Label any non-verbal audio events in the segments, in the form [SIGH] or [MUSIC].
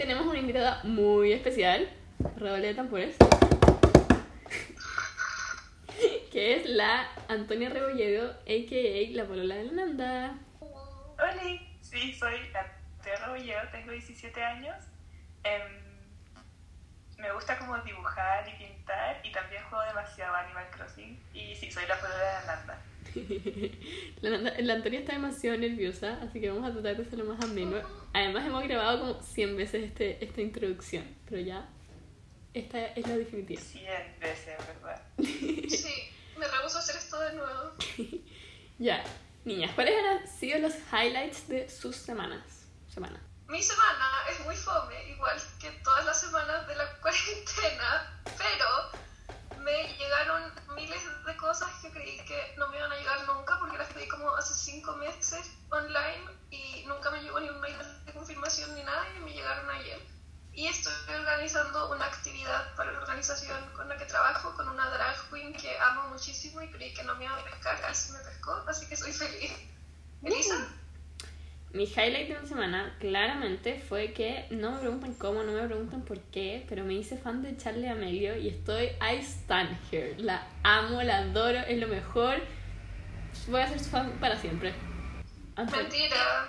tenemos una invitada muy especial, redoble de tambores, [LAUGHS] que es la Antonia Rebolledo, a.k.a. la polola de la Nanda. Hola, sí, soy la Tierra Rebolledo, tengo 17 años. Em, me gusta como dibujar y pintar y también juego demasiado Animal Crossing. Y sí, soy la polola de. La, Nanda- [LAUGHS] la Antonia está demasiado nerviosa, así que vamos a tratar de hacerlo más ameno. Además hemos grabado como 100 veces este, esta introducción, pero ya esta es la definitiva. 100 veces, ¿verdad? [LAUGHS] sí, me rehuso a hacer esto de nuevo. [LAUGHS] Ya, niñas, ¿cuáles han sido los highlights de sus semanas? Semana. Mi semana es muy fome, igual que todas las semanas de la cuarentena, pero me llegaron miles de cosas que creí que no me iban a llegar nunca porque las pedí como hace cinco meses online y nunca me llegó ni un mail de confirmación ni nada y me llegaron ayer. Y estoy organizando una actividad para la organización con la que trabajo, con una drag queen que amo muchísimo y creí que no me iba a pescar, así me pescó, así que soy feliz. Elisa, Mi highlight de la semana claramente fue que no me preguntan cómo, no me preguntan por qué, pero me hice fan de Charlie Amelio y estoy I stand here. La amo, la adoro, es lo mejor. Voy a ser su fan para siempre. Mentira.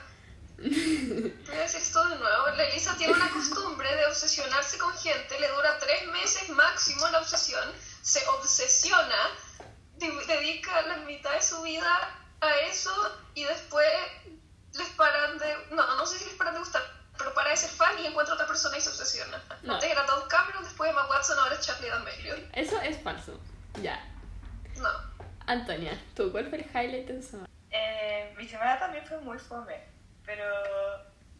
Voy a decir esto de nuevo. La Elisa tiene una costumbre de obsesionarse con gente, le dura tres meses máximo la obsesión, se obsesiona, de- dedica la mitad de su vida a eso y después les paran de. No, no sé si les paran de gustar, pero para de ser fan y encuentra otra persona y se obsesiona. No. Antes era Todd Cameron, después Emma Watson, ahora es Charlie D'Amelio. Eso es falso. Ya. No. Antonia, ¿tú cuál fue el highlight de tu semana? Eh, mi semana también fue muy fome, pero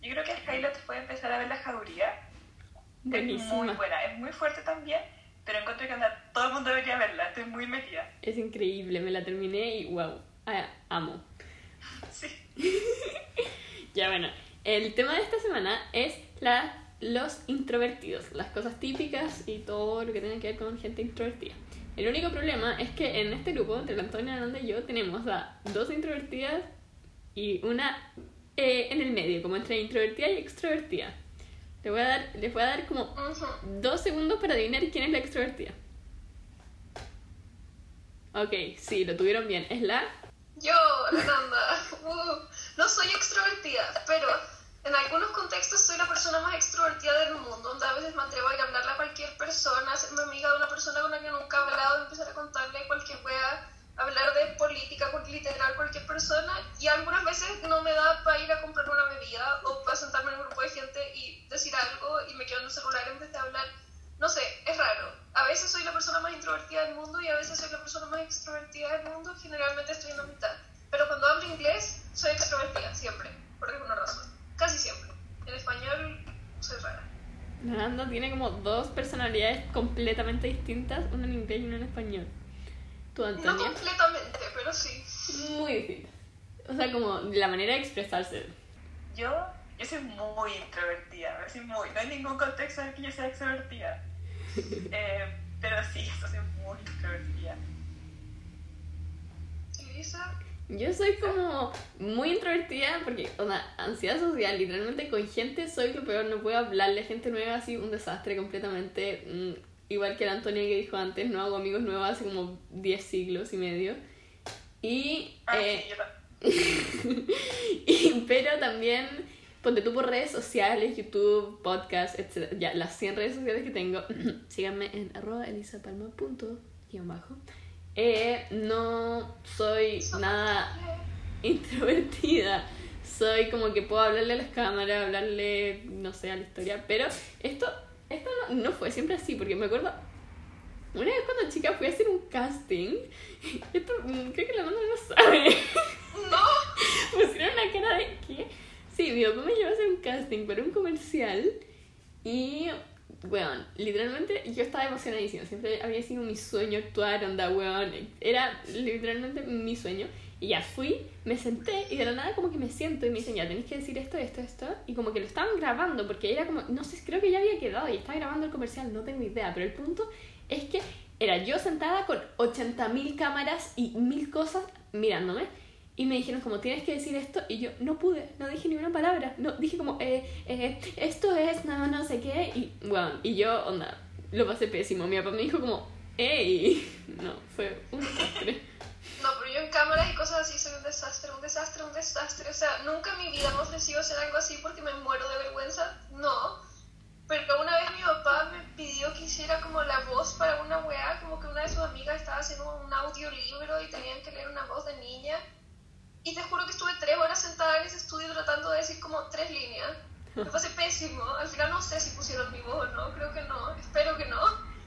yo creo que el highlight fue empezar a ver la jauría. Es muy Buenísima. buena, es muy fuerte también, pero encuentro que anda, todo el mundo debería verla, estoy muy metida. Es increíble, me la terminé y wow, ah, amo. [LAUGHS] Sí. [LAUGHS] Ya bueno, el tema de esta semana es la, los introvertidos, las cosas típicas y todo lo que tiene que ver con gente introvertida. El único problema es que en este grupo, entre la Antonia, Ananda y yo, tenemos a dos introvertidas y una eh, en el medio, como entre introvertida y extrovertida. Les voy a dar, les voy a dar como dos segundos para adivinar quién es la extrovertida. Ok, sí, lo tuvieron bien. Es la... Yo, la Nanda, [LAUGHS] uh, no soy extrovertida, pero en algunos contextos soy la persona más extrovertida del mundo. donde a veces me atrevo a ir a hablarle a cualquier persona, hacerme amiga de una persona con la que nunca he hablado, empezar a contarle cualquier wea, hablar de política, literal cualquier persona. Y algunas veces no me da para ir a comprar una bebida o para sentarme en un grupo de gente y decir algo y me quedo en el celular en vez de hablar. No sé, es raro. A veces soy la persona más introvertida del mundo y a veces soy la persona más extrovertida del mundo. Generalmente estoy en la mitad. Pero cuando hablo inglés, soy extrovertida, siempre, por alguna razón. Casi siempre. En español, soy rara. Nanda tiene como dos personalidades completamente distintas, una en inglés y una en español. Tú, No completamente, pero sí. muy distinta. O sea, como la manera de expresarse. Yo, yo soy muy introvertida, soy muy, no hay ningún contexto en el que yo sea extrovertida. [LAUGHS] Eh, pero sí, yo soy muy introvertida. Elisa, Yo soy como muy introvertida porque, o sea, ansiedad social, literalmente con gente soy lo peor, no puedo hablarle a gente nueva así, un desastre completamente. Mm, igual que la Antonia que dijo antes, no hago amigos nuevos hace como 10 siglos y medio. Y, Ah, eh, sí, [LAUGHS] y- pero también, ponte tú por redes sociales, YouTube, podcast, etc. Ya, las 100 redes sociales que tengo, [CLEARS THROAT] síganme en arroba elisapalma.bajo. Eh, no soy nada introvertida. Soy como que puedo hablarle a las cámaras, hablarle, no sé, a la historia. Pero esto, esto no, no fue siempre así, porque me acuerdo, una vez cuando chica fui a hacer un casting. [LAUGHS] Esto mm, creo que la mano no sabe. no, [LAUGHS] Pusieron una cara de qué. Sí, mi papá me llevó a hacer un casting para un comercial. Y, weón, literalmente yo estaba emocionadísima. Siempre había sido mi sueño actuar, onda, weón. Era literalmente mi sueño. Y ya fui, me senté y de la nada como que me siento y me dicen, ya tenéis que decir esto, esto, esto. Y como que lo estaban grabando porque era como, no sé, creo que ya había quedado y estaba grabando el comercial, no tengo idea. Pero el punto es que era yo sentada con 80.000 cámaras y mil cosas mirándome. Y me dijeron como, tienes que decir esto. Y yo no pude, no dije ni una palabra. No, dije como, eh, eh, esto es, no, no sé qué. Y bueno, y yo, onda, lo pasé pésimo. Mi papá me dijo como, ¡ey! [LAUGHS] No, fue un desastre. No, pero yo en cámaras y cosas así soy un desastre, un desastre, un desastre. O sea, nunca en mi vida me he ofrecido hacer algo así porque me muero de vergüenza. No. Pero una vez mi papá me pidió que hiciera como la voz para una weá, como que una de sus amigas estaba haciendo un audiolibro y tenían que leer una voz de niña. Y te juro que estuve tres horas sentada en ese estudio tratando de decir como tres Me pasé pésimo. Al final no sé si pusieron mi voz o no, creo que no. Espero que no.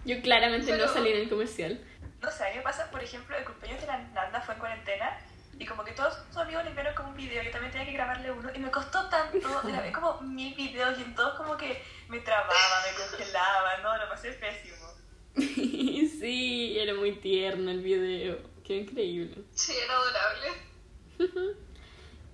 Yo claramente Pero- no salí en el comercial. No sé, a mí me pasa, por ejemplo, el cumpleaños de la Nanda fue en cuarentena y como que todos sus amigos le enviaron como un video, yo también tenía que grabarle uno y me costó tanto, grabé como mil videos y en todos como que me trababa, me congelaba, no, lo pasé pésimo. [LAUGHS] sí, era muy tierno el video. Qué increíble. Sí, era adorable. [LAUGHS]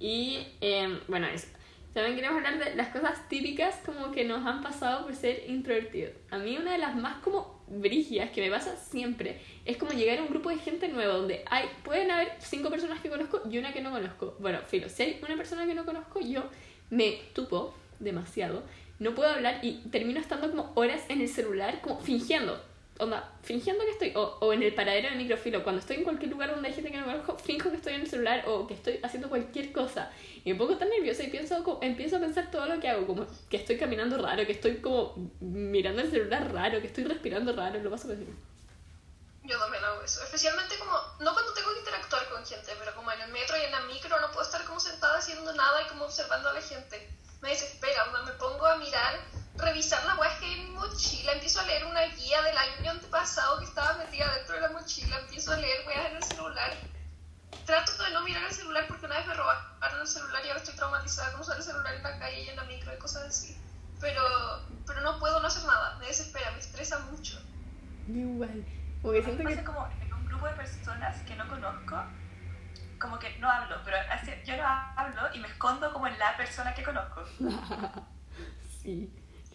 Y eh, bueno, eso. También queremos hablar de las cosas típicas como que nos han pasado por ser introvertidos. A mí una de las más como brígidas que me pasa siempre es como llegar a un grupo de gente nueva donde hay pueden haber cinco personas que conozco y una que no conozco. Bueno, filo, si hay una persona que no conozco, yo me tupo demasiado. No puedo hablar y termino estando como horas en el celular como fingiendo. Onda, fingiendo que estoy, o, o en el paradero de microfilo, cuando estoy en cualquier lugar donde hay gente que no conozco, finjo que estoy en el celular o que estoy haciendo cualquier cosa. Y me pongo tan nerviosa y pienso, empiezo a pensar todo lo que hago, como que estoy caminando raro, que estoy como mirando el celular raro, que estoy respirando raro, lo paso pésimo. Yo también hago eso. Especialmente como, no cuando tengo que interactuar con gente, pero como en el metro y en la micro no puedo estar como sentada haciendo nada y como observando a la gente. Me desespera, me pongo a mirar, revisar la weas que hay en mi mochila, empiezo a leer una guía del año antepasado que estaba metida dentro de la mochila, empiezo a leer weas en el celular. Trato de no mirar el celular porque una vez me robaron el celular y ahora estoy traumatizada con usar el celular en la calle y en la micro y cosas así. Pero, pero no puedo no hacer nada, me desespera, me estresa mucho. Igual. Como que siento Me que... como en un grupo de personas que no conozco, como que no hablo, pero así- yo no hablo y me escondo como en la persona que conozco. [LAUGHS] Sí.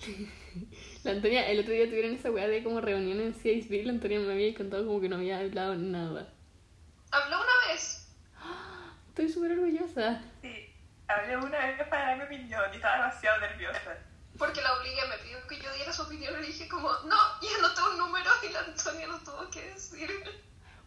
[LAUGHS] La Antonia, el otro día tuvieron esa weá de como reunión en CISB, la Antonia me había contado como que no había hablado nada. Habló una vez, Estoy súper orgullosa. Sí, hablé una vez para dar mi opinión y estaba demasiado nerviosa. Porque la obligué, me pidió que yo diera su opinión y le dije como, no, y anoté un número y la Antonia lo tuvo que decir.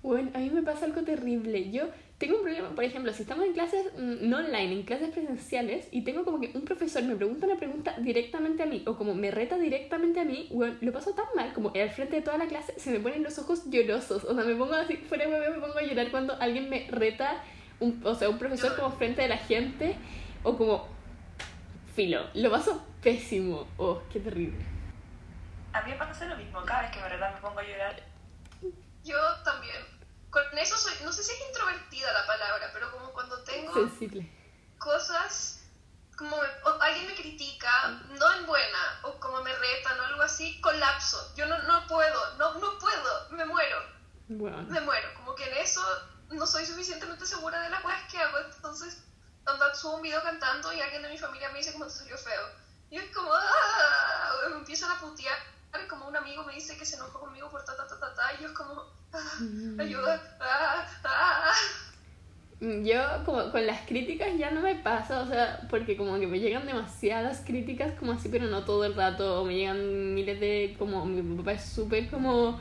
Bueno, a mí me pasa algo terrible. Yo tengo un problema, por ejemplo, si estamos en clases mm, no online, en clases presenciales, y tengo como que un profesor me pregunta una pregunta directamente a mí, o como me reta directamente a mí, bueno, lo paso tan mal, como al frente de toda la clase se me ponen los ojos llorosos, o sea, me pongo así, fuera de huevo, me pongo a llorar cuando alguien me reta, un, o sea, un profesor como frente de la gente, o como filo, lo paso pésimo, oh, qué terrible. A mí me pasa lo mismo, cada vez que me retan me pongo a llorar. Yo también. Con eso soy, no sé si es introvertida la palabra, pero como cuando tengo Sensible. cosas, como me- o alguien me critica, no en buena, o como me retan o algo así, colapso. Yo no, no puedo, no, no puedo, me muero, Bueno. me muero. Como que en eso no soy suficientemente segura de las cosas que hago, entonces cuando subo un video cantando y alguien de mi familia me dice como te salió feo. Y es como, ¡ah! me empiezan a putear, como un amigo me dice que se enojó conmigo por ta ta ta ta ta, y yo es como, ¡ah! ayuda, ¡ah! ¡ah! Yo como con las críticas ya no me pasa, o sea, porque como que me llegan demasiadas críticas como así, pero no todo el rato, o me llegan miles de, como mi papá es súper como,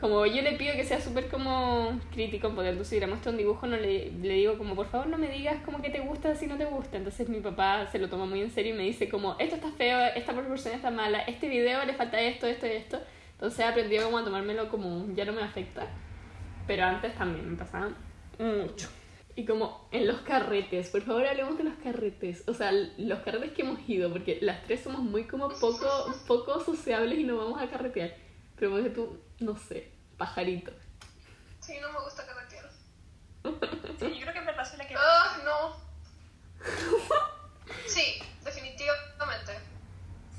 como yo le pido que sea súper como crítico, porque entonces si le muestro un dibujo no le, le digo como por favor no me digas como que te gusta si no te gusta, entonces mi papá se lo toma muy en serio y me dice como esto está feo, esta proporción está mala, este video le falta esto, esto y esto, entonces he aprendido como a tomármelo como ya no me afecta, pero antes también me pasaba mucho. Y como en los carretes, por favor hablemos de los carretes. O sea, los carretes que hemos ido, porque las tres somos muy como poco, poco sociables y no vamos a carretear. Pero tú, no sé, pajarito. Sí, no me gusta carretear. [LAUGHS] Sí, yo creo que me pasó la que... ¡Ah, no! Sí, definitivamente.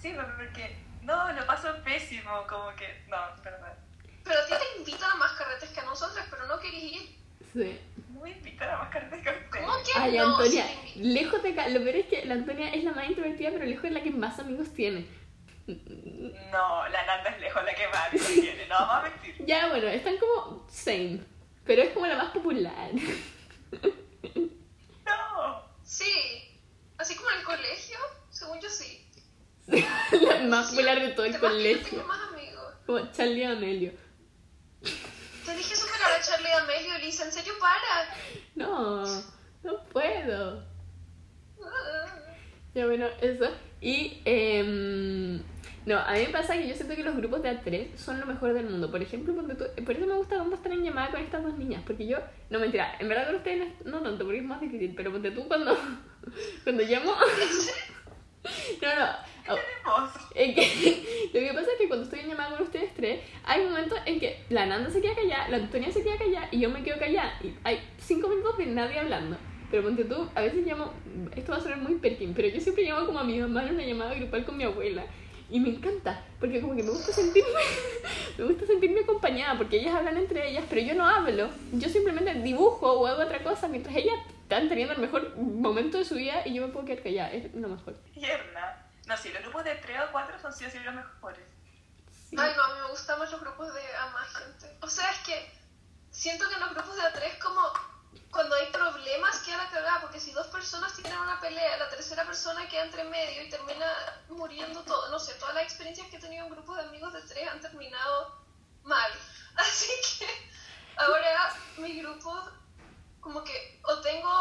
Sí, pero porque... No, lo paso pésimo, como que... No, verdad. Pero a ti te invitan a más carretes que a nosotras, pero no querés ir. Sí. Muy invitar a más cartas que ustedes. ¿Cómo que Ay, no? Antonia, Sí invitan. lejos de acá. Lo peor es que la Antonia es la más introvertida, pero lejos es la que más amigos tiene. No, la Nanda es lejos la que más [LAUGHS] lo tiene, no vamos a mentir. Ya, bueno, están como same. Pero es como la más popular. No. Sí, así como en el colegio, según yo sí. [LAUGHS] la más popular de todo el colegio. tengo más amigos. Como Charlie Amelio. Te dije superar a Charlie Amelio, Lisa, ¿en serio para? No, no puedo. Ah. Ya bueno, eso. Y em, no, a mí me pasa que yo siento que los grupos de A3 son lo mejor del mundo. Por ejemplo, cuando tú, por eso me gusta cuando estar en llamada con estas dos niñas. Porque yo, no mentira, en verdad con ustedes no, no tanto, porque es más difícil. Pero ponte tú cuando, [LAUGHS] cuando llamo. [LAUGHS] No, no. oh, es que, [LAUGHS] lo que pasa es que cuando estoy en llamada con ustedes tres, hay momentos en que la Nanda se queda callada, la Antonia se queda callada y yo me quedo callada. Y hay cinco minutos de nadie hablando. Pero ponte tú, a veces llamo, esto va a sonar muy perkin, pero yo siempre llamo como a mi mamá en una llamada grupal con mi abuela. Y me encanta, porque como que me gusta sentirme, [LAUGHS] me gusta sentirme acompañada, porque ellas hablan entre ellas, pero yo no hablo. Yo simplemente dibujo o hago otra cosa mientras ellas están teniendo el mejor momento de su vida y yo me puedo quedar callada. Es lo mejor. Tierna. No, sí, los grupos de 3 o 4 son sí o sí los mejores. Sí. Ay, no, a mí me gustan más los grupos de a más gente. O sea, es que siento que en los grupos de A3 como cuando hay problemas queda la cagada, porque si dos personas tienen una pelea, la tercera persona queda entre medio y termina muriendo todo. No sé, todas las experiencias que he tenido en grupos de amigos de tres han terminado mal. [LAUGHS] Así que ahora mi grupo como que o tengo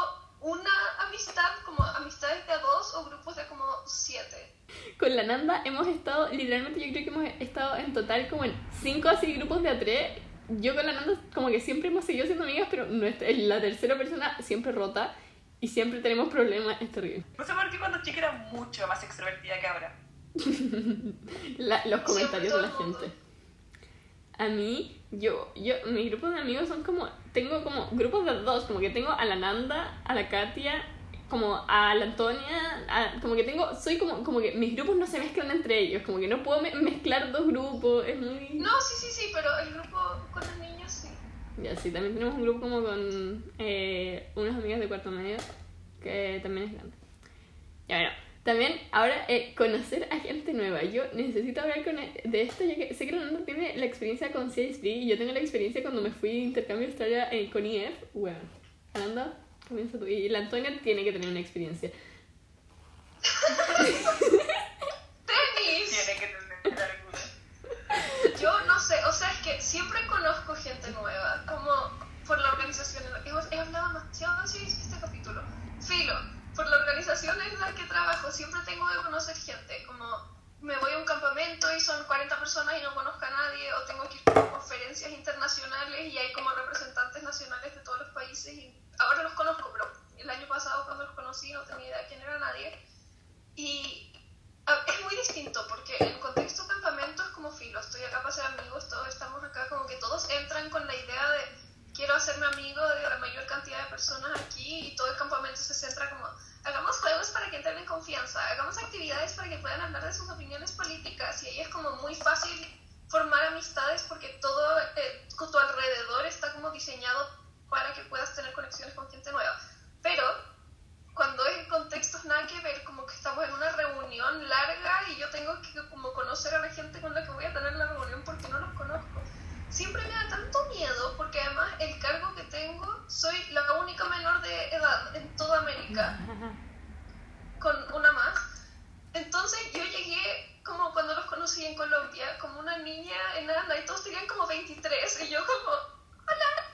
una amistad, como amistades de a dos, o grupos de como siete. Con la Nanda hemos estado, literalmente yo creo que hemos estado en total como en 5 así grupos de A3. Yo con la Nanda como que siempre hemos seguido siendo amigas, pero nuestra, la tercera persona siempre rota y siempre tenemos problemas, es terrible. No sé por qué cuando chica era mucho más extrovertida que ahora. [LAUGHS] La- los comentarios de la gente. A mí, yo, yo, mi grupo de amigos son como, tengo como grupos de dos, como que tengo a la Nanda, a la Katia, como a la Antonia, a- como que tengo, soy como, como que mis grupos no se mezclan entre ellos, como que no puedo me- mezclar dos grupos, es muy... No, sí, sí, sí, pero el grupo con los niños sí. Ya, sí, también tenemos un grupo como con eh, unas amigas de cuarto medio, que también es grande. Ya, bueno, también ahora eh, conocer a gente nueva. Yo necesito hablar con e- de esto, ya que sé que Rolando tiene la experiencia con CSD y yo tengo la experiencia cuando me fui de intercambio de Australia eh, con IF. Bueno, Rolando, comienza tú. Y la Antonia tiene que tener una experiencia. ¡Tenis! Tiene que tener alguna. Yo no sé, o sea, es que siempre conozco gente nueva, como por la organización. He, he hablado demasiado de este capítulo. Filo, por la organización en la que trabajo, siempre tengo que conocer gente. Como me voy a un campamento y son 40 personas y no conozco a nadie, o tengo que ir a conferencias internacionales y hay como representantes nacionales de todos los países. Y ahora los conozco, pero el año pasado cuando los conocí no tenía idea quién era nadie. Y es muy distinto porque el contexto campamento es como filo, estoy acá para ser amigos, todos estamos acá como que todos entran con la idea de quiero hacerme amigo de la mayor cantidad de personas aquí y todo el campamento se centra como hagamos juegos para que entren en confianza, hagamos actividades para que puedan hablar de sus opiniones políticas y ahí es como muy fácil formar amistades porque todo eh, tu alrededor está como diseñado para que puedas tener conexiones con gente nueva. Pero cuando es en contextos nada que ver, como que estamos en una reunión larga y yo tengo que como conocer a la gente con la que voy a tener la reunión porque no los conozco. Siempre me da tanto miedo porque además el cargo que tengo, soy la única menor de edad en toda América, con una más. Entonces yo llegué como cuando los conocí en Colombia, como una niña enana y todos tenían como 23 y yo como, hola,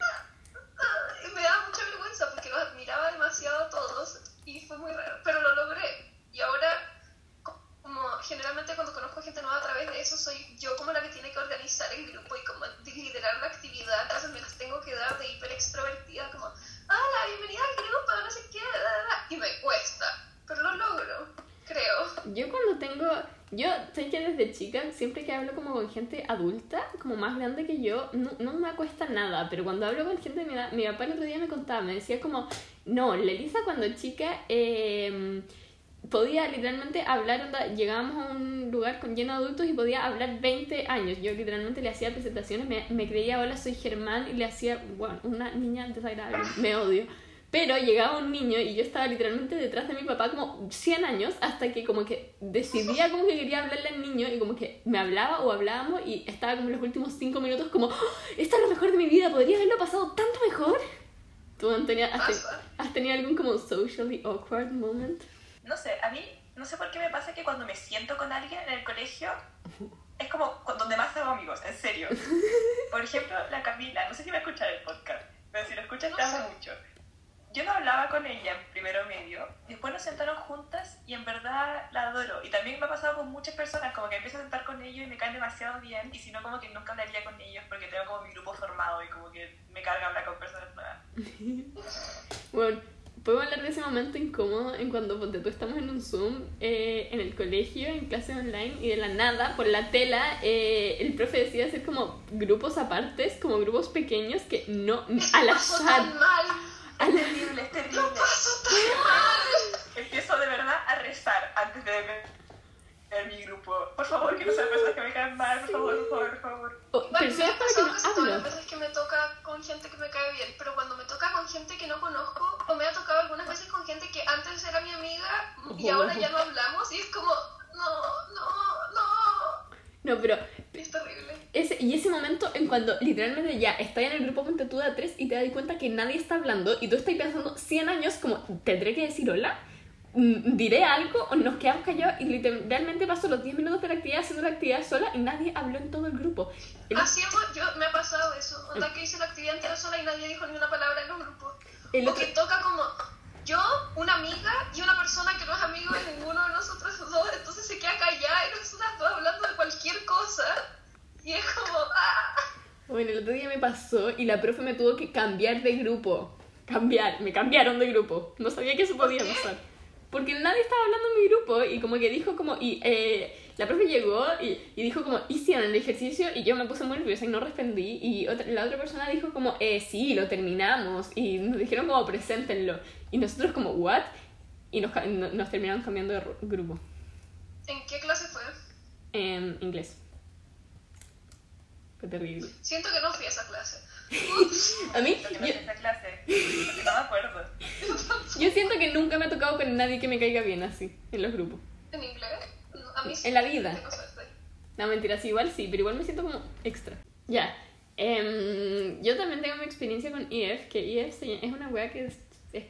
Ah, y me daba mucha vergüenza porque los admiraba demasiado a todos y fue muy raro, pero lo logré. Y ahora, co- como generalmente cuando conozco gente nueva a través de eso, soy yo como la que tiene que organizar el grupo y como liderar la actividad, entonces me las tengo que dar de hiper extrovertida, como, hola, bienvenida al grupo, no sé qué, da, da, da", y me cuesta, pero lo logro, creo. Yo cuando tengo, yo sé que desde chica, siempre que hablo como con gente adulta, como más grande que yo, no, no me cuesta nada, pero cuando hablo con gente, mi, mi papá el otro día me contaba, me decía como, no, la Elisa cuando chica eh, podía literalmente hablar, onda, llegábamos a un lugar con lleno de adultos y podía hablar 20 años, yo literalmente le hacía presentaciones, me, me creía, hola, soy Germán, y le hacía, bueno, una niña desagradable, me odio. Pero llegaba un niño y yo estaba literalmente detrás de mi papá como 100 años hasta que como que decidía como que quería hablarle al niño y como que me hablaba o hablábamos y estaba como en los últimos 5 minutos como, "Oh, esto es lo mejor de mi vida, podría haberlo pasado tanto mejor. ¿Tú Antonia, has, te- Pasa. has tenido algún como socially awkward moment? No sé, a mí no sé por qué me pasa que cuando me siento con alguien en el colegio es como donde más hago amigos, en serio. [LAUGHS] Por ejemplo, la Camila, no sé si va a escuchar el podcast, pero si lo escuchas te No amo sé. mucho. Yo no hablaba con ella en primero medio, después nos sentaron juntas y en verdad la adoro. Y también me ha pasado con muchas personas, como que empiezo a sentar con ellos y me caen demasiado bien, y si no, como que nunca hablaría con ellos porque tengo como mi grupo formado y como que me carga hablar con personas nuevas. [LAUGHS] Bueno, podemos hablar de ese momento incómodo en cuando ponte, tú estamos en un Zoom eh, en el colegio, en clase online, y de la nada, por la tela, eh, el profe decide hacer como grupos apartes, como grupos pequeños que no, [LAUGHS] al azar. Es terrible, es terrible. Pasó tan mal. Empiezo de verdad a rezar antes de ver mi grupo. Por favor, que no sean personas que me caen mal, por favor, por favor, por favor. Oh, Bueno, pero me ¿sabes ha para pasado no las veces que me toca con gente que me cae bien, pero cuando me toca con gente que no conozco, o me ha tocado algunas veces con gente que antes era mi amiga y ahora ya no hablamos, y es como, no, no, no. No, pero es terrible. ese, y ese momento en cuando literalmente ya estás en el grupo ponte tú de a tres y te das cuenta que nadie está hablando y tú estás pensando 100 años como, ¿tendré que decir hola? Mm, ¿Diré algo o nos quedamos callados? Y literalmente paso los 10 minutos de la actividad haciendo la actividad sola y nadie habló en todo el grupo. El- Así hemos- yo, me ha pasado eso. Onda que hice la actividad entera sola y nadie dijo ni una palabra en los grupos. El o otro- que toca como yo, una amiga y una persona que no es amigo de ninguno de nosotros dos, entonces se queda callada y nosotras dos hablando de cualquier cosa. Y es como, ah. Bueno, el otro día me pasó y la profe me tuvo que cambiar de grupo. Cambiar, me cambiaron de grupo. No sabía que eso podía pasar. Porque nadie estaba hablando en mi grupo y como que dijo como... Y eh, la profe llegó y, y dijo como, hicieron el ejercicio y yo me puse muy nerviosa y no respondí. Y otra- la otra persona dijo como, eh, sí, lo terminamos. Y nos dijeron como, preséntenlo. Y nosotros como, what? Y nos, nos terminaron cambiando de ru- grupo. ¿En qué clase fue? En inglés. Terrible. Siento que no fui a esa clase. [LAUGHS] A mí, yo- no esa clase, no me acuerdo. Yo siento que nunca me ha tocado con nadie que me caiga bien así, en los grupos. ¿En inglés? A mí sí. En la vida. No, mentira, sí, igual sí, pero igual me siento como extra. Ya. Em, yo también tengo mi experiencia con EF, que EF es una wea que es- es-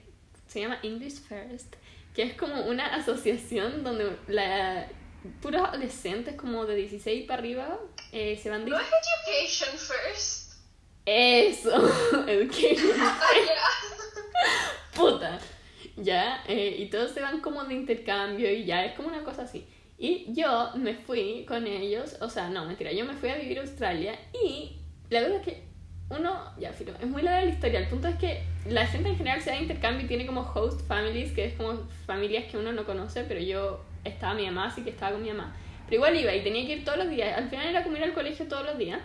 se llama English First, que es como una asociación donde la puros adolescentes como de 16 para arriba eh, se van de... ¿No es education first? Eso, [LAUGHS] education. Ah, puta. Ya, eh, y todos se van como de intercambio y ya, es como una cosa así. Y yo me fui con ellos, o sea, no, mentira, yo me fui a vivir a Australia y la verdad es que uno, ya, filo, es muy larga la historia. El punto es que la gente en general se da intercambio y tiene como host families, que es como familias que uno no conoce, pero yo estaba mi mamá, así que estaba con mi mamá. Pero igual iba y tenía que ir todos los días. Al final era como al colegio todos los días.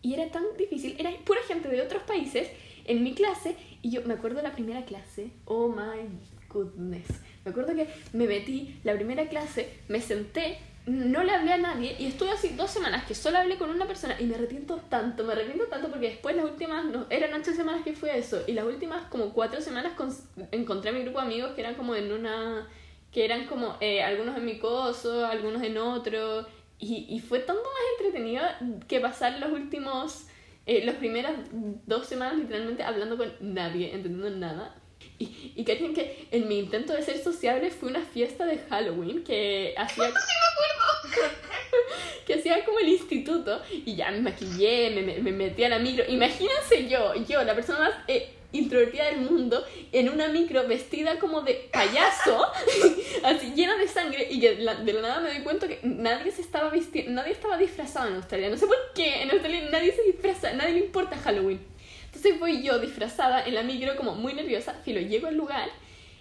Y era tan difícil, era pura gente de otros países en mi clase. Y yo me acuerdo de la primera clase, oh my goodness. Me acuerdo que me metí la primera clase, me senté, no le hablé a nadie y estuve así dos semanas que solo hablé con una persona y me arrepiento tanto, me arrepiento tanto porque después las últimas, no, eran ocho semanas que fue eso y las últimas como cuatro semanas cons- encontré a mi grupo de amigos que eran como en una, que eran como eh, algunos en mi coso, algunos en otro y, y fue tanto más entretenido que pasar los últimos, eh, las primeras dos semanas literalmente hablando con nadie, entendiendo nada. Y, y cachen que en mi intento de ser sociable fue una fiesta de Halloween que hacía... [LAUGHS] [LAUGHS] que hacía como el instituto y ya me maquillé, me, me, me metí a la micro. Imagínense yo, yo, la persona más eh, introvertida del mundo, en una micro vestida como de payaso, [LAUGHS] así llena de sangre y que la- de la nada me doy cuenta que nadie se estaba vistiendo, nadie estaba disfrazado en Australia. No sé por qué en Australia nadie se disfraza, nadie le importa Halloween. Entonces voy yo disfrazada en la micro como muy nerviosa, filo, llego al lugar,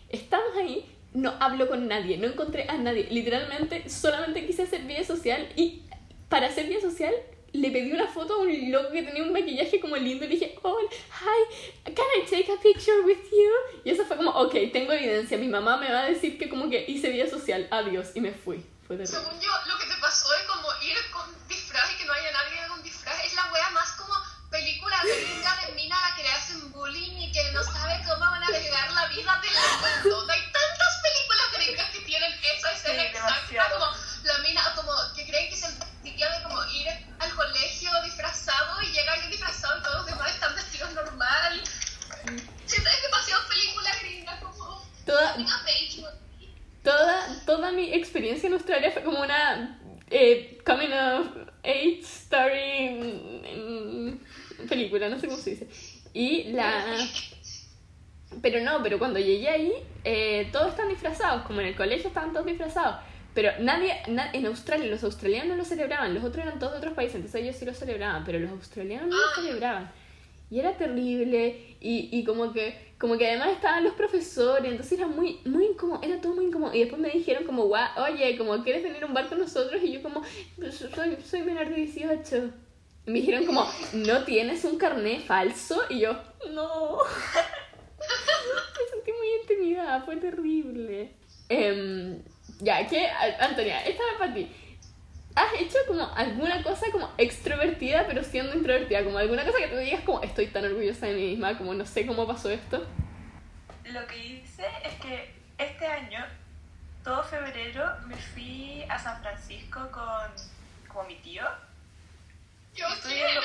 estamos ahí, no hablo con nadie, no encontré a nadie, literalmente solamente quise hacer vida social y para hacer vida social le pedí una foto a un loco que tenía un maquillaje como lindo y le dije, oh, hi, can I take a picture with you? Y eso fue como, ok, tengo evidencia, mi mamá me va a decir que como que hice vida social, adiós, y me fui. Fue. Según yo, lo que te pasó es como ir con disfraz y que no haya nadie con disfraz. Es la wea más como película gringa de mina a la que le hacen bullying y que no sabe cómo van a arreglar la en Australia fue como una eh, coming of age story mm, película, no sé cómo se dice. Y la... Pero no, pero cuando llegué ahí, eh, todos están disfrazados, como en el colegio estaban todos disfrazados. Pero nadie, na- en Australia, los australianos no lo celebraban, los otros eran todos de otros países, entonces ellos sí lo celebraban, pero los australianos no lo celebraban. Y era terrible, y, y como que como que además estaban los profesores, entonces era muy, muy incómodo, era todo muy incómodo. Y después me dijeron como, "Gua- oye, como, ¿quieres venir a un bar con nosotros? Y yo como, "Pues, soy, soy menor de 18. Y me dijeron como, ¿no tienes un carnet falso? Y yo, no. [LAUGHS] Me sentí muy intimidada, fue terrible. Em, ya, ¿qué? A- Antonia, esta para ti. ¿Has hecho como alguna cosa como extrovertida pero siendo introvertida? Como alguna cosa que te digas como estoy tan orgullosa de mí misma, como no sé cómo pasó esto. Lo que hice es que este año, todo febrero, me fui a San Francisco con como mi tío. Yo Estoy quiero.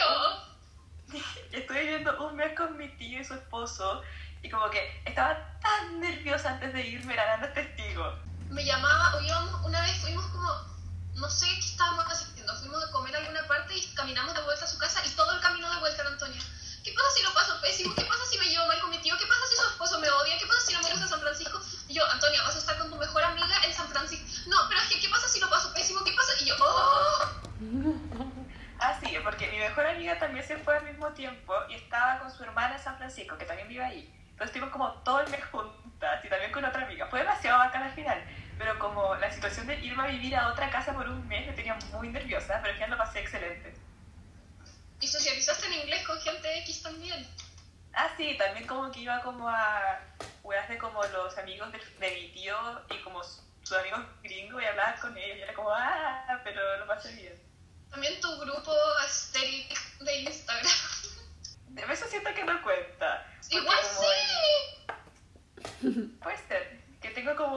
[LAUGHS] Estuve viviendo un mes con mi tío y su esposo y como que estaba tan nerviosa antes de irme, era dando testigo. Me llamaba, o íbamos, una vez fuimos como, no sé qué estábamos haciendo, fuimos a comer a alguna parte y caminamos de vuelta a su casa y todo el camino de vuelta era Antonia. ¿Qué pasa si lo paso pésimo? ¿Qué pasa si me llevo mal con mi tío? ¿Qué pasa si su esposo me odia? ¿Qué pasa si no me gusta San Francisco? Y yo, Antonia, vas a estar con tu mejor amiga en San Francisco. No, pero es que, ¿qué pasa si lo paso pésimo? ¿Qué pasa? Y yo, oh. [LAUGHS] Ah, sí, porque mi mejor amiga también se fue al mismo tiempo y estaba con su hermana en San Francisco, que también vive ahí. Entonces estuvimos como todo el mes juntas y también con otra amiga. Fue demasiado bacán al final, pero como la situación de irme a vivir a otra casa por un mes me tenía muy nerviosa, pero al final lo pasé excelente. Y socializaste en inglés con gente X también. Ah, sí, también como que iba como a weas de como los amigos de, de mi tío y como su- sus amigos gringos y hablaba con ellos y era como, ah, pero lo pasé bien. También tu grupo aesthetic de Instagram. De eso siento que no cuenta. Igual como sí. Puede ser.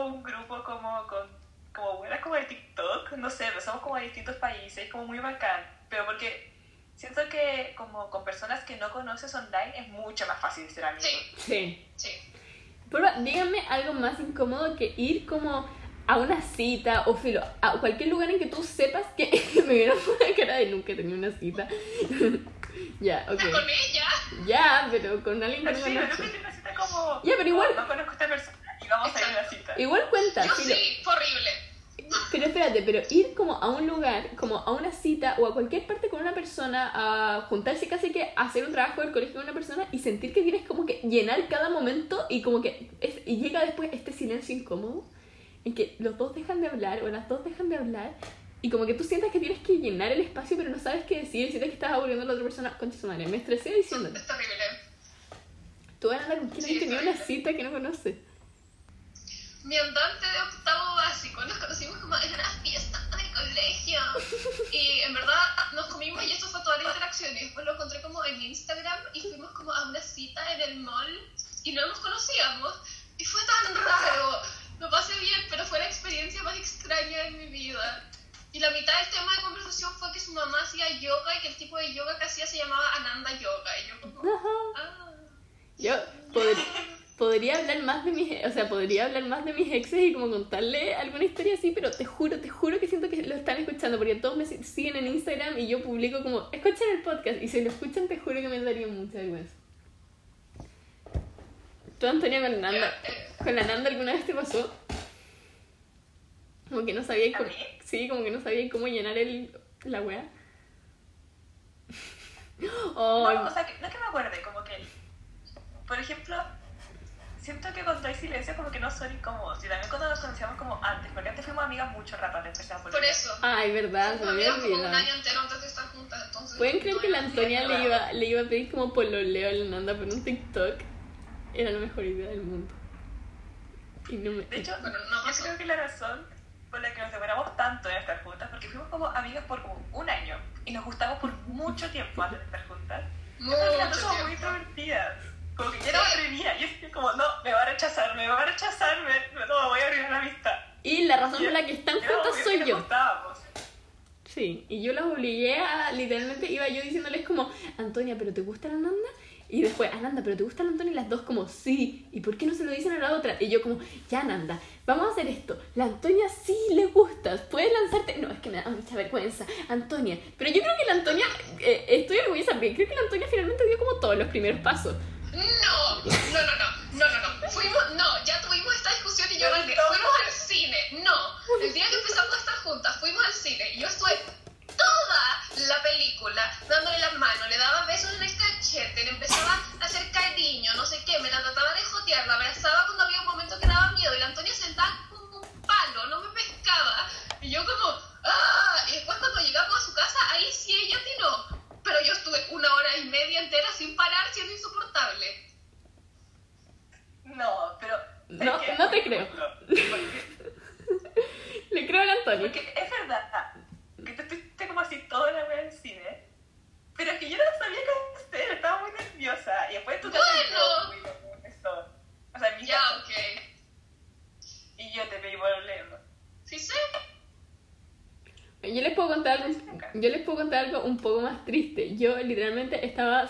Un grupo como con como buenas como de TikTok, no sé, pero somos como de distintos países, como muy bacán. Pero porque siento que como con personas que no conoces online es mucho más fácil ser amigos. Sí, Sí. sí. Porfa, díganme algo más incómodo que ir como a una cita o filo, a cualquier lugar en que tú sepas que [LAUGHS] me vieron una cara de nunca he tenido una cita. [LAUGHS] ya, ok. Con ella. Ya, pero con alguien que Pero no sí, pero una cita como... Ya, pero igual- No, no conozco a esta persona vamos a ir a la cita. Igual cuenta, Yo filo. sí, fue horrible. Pero espérate, pero ir como a un lugar, como a una cita o a cualquier parte con una persona, a juntarse casi que a hacer un trabajo del colegio con una persona y sentir que tienes como que llenar cada momento y como que es- y llega después este silencio incómodo en que los dos dejan de hablar o las dos dejan de hablar y como que tú sientes que tienes que llenar el espacio pero no sabes qué decir, sientes que estás aburriendo a la otra persona. Concha su madre, me estresé diciéndole. Es terrible. Tú vas a andar con quien Sí, tenido una cita que no conoces. Mi andante de octavo básico, nos conocimos como en una fiesta de colegio. [LAUGHS] Y en verdad nos comimos y eso fue toda la interacción. Y después lo encontré como en Instagram y fuimos como a una cita en el mall y no nos conocíamos. Y fue tan raro. Lo pasé bien, pero fue la experiencia más extraña de mi vida. Y la mitad del tema de conversación fue que su mamá hacía yoga y que el tipo de yoga que hacía se llamaba Ananda Yoga. Y yo como, ah. Yo podría hablar más de mis, [LAUGHS] o sea, podría hablar más de mis exes y como contarle alguna historia así, pero te juro, te juro que siento que lo están escuchando porque todos me si- siguen en Instagram y yo publico como, escuchen el podcast y si lo escuchan te juro que me daría mucha vergüenza. ¿Tú, Antonia, con la Nanda, con la Nanda alguna vez te pasó? Como que no sabía ¿A cómo, sí, como que no sabía cómo llenar el, la wea. [LAUGHS] Oh, No, o sea, que, no es que me acuerde, como que, por ejemplo, siento que cuando hay silencio como que no son incómodos. Y también cuando nos conocíamos como antes, porque antes fuimos amigas mucho rato antes de empezar a Por eso. Ay, verdad, me había Fuimos como un año entero antes de estar juntas, entonces... ¿Pueden creer que la no, Antonia le iba, le iba a pedir como pololeo a la Nanda por un TikTok? Era la mejor idea del mundo. Y no me... De hecho, Bueno, no yo creo que la razón por la que nos demoramos tanto en estar juntas, porque fuimos como amigas por como un año y nos gustamos por mucho tiempo antes de estar juntas. Mucho las dos somos muy introvertidas. Como que yo no me atrevía. Y es como, no, me va a rechazar, me va a rechazar, me, no, voy a abrir la amistad. Y la razón por la que están que soy yo. Sí, y yo las obligué a, literalmente, iba yo diciéndoles como, Antonia, ¿pero te gusta la Nanda? Y después, Ananda, ¿pero te gusta la Antonia? Y las dos como, sí. ¿Y por qué no se lo dicen a la otra? Y yo como, ya Ananda, vamos a hacer esto. La Antonia sí le gustas. Puedes lanzarte... No, es que me da mucha vergüenza. Antonia. Pero yo creo que la Antonia... eh, estoy orgullosa porque creo que la Antonia finalmente dio como todos los primeros pasos. No, no, no, no,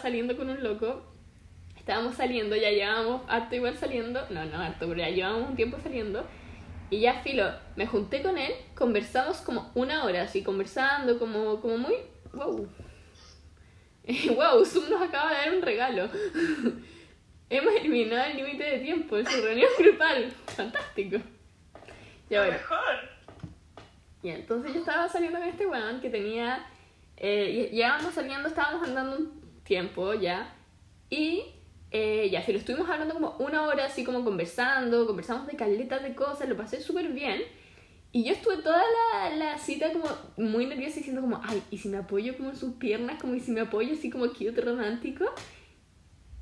saliendo con un loco. Estábamos saliendo, ya llevábamos harto igual saliendo. No, no harto, pero ya llevábamos un tiempo saliendo. Y ya filo, me junté con él, conversamos como una hora, así conversando, como, como muy. ¡Wow! [LAUGHS] ¡Wow! Zoom nos acaba de dar un regalo. [LAUGHS] Hemos eliminado el límite de tiempo en su reunión grupal. Fantástico. Ya bueno. mejor. Y entonces yo estaba saliendo con este weón que tenía. Eh, llevábamos saliendo, estábamos andando un tiempo ya. Y eh, ya, si lo estuvimos hablando como una hora, así como conversando, conversamos de caletas de cosas, lo pasé súper bien. Y yo estuve toda la, la cita como muy nerviosa diciendo como, ay, ¿y si me apoyo como en sus piernas? Como, ¿y si me apoyo así como cute romántico?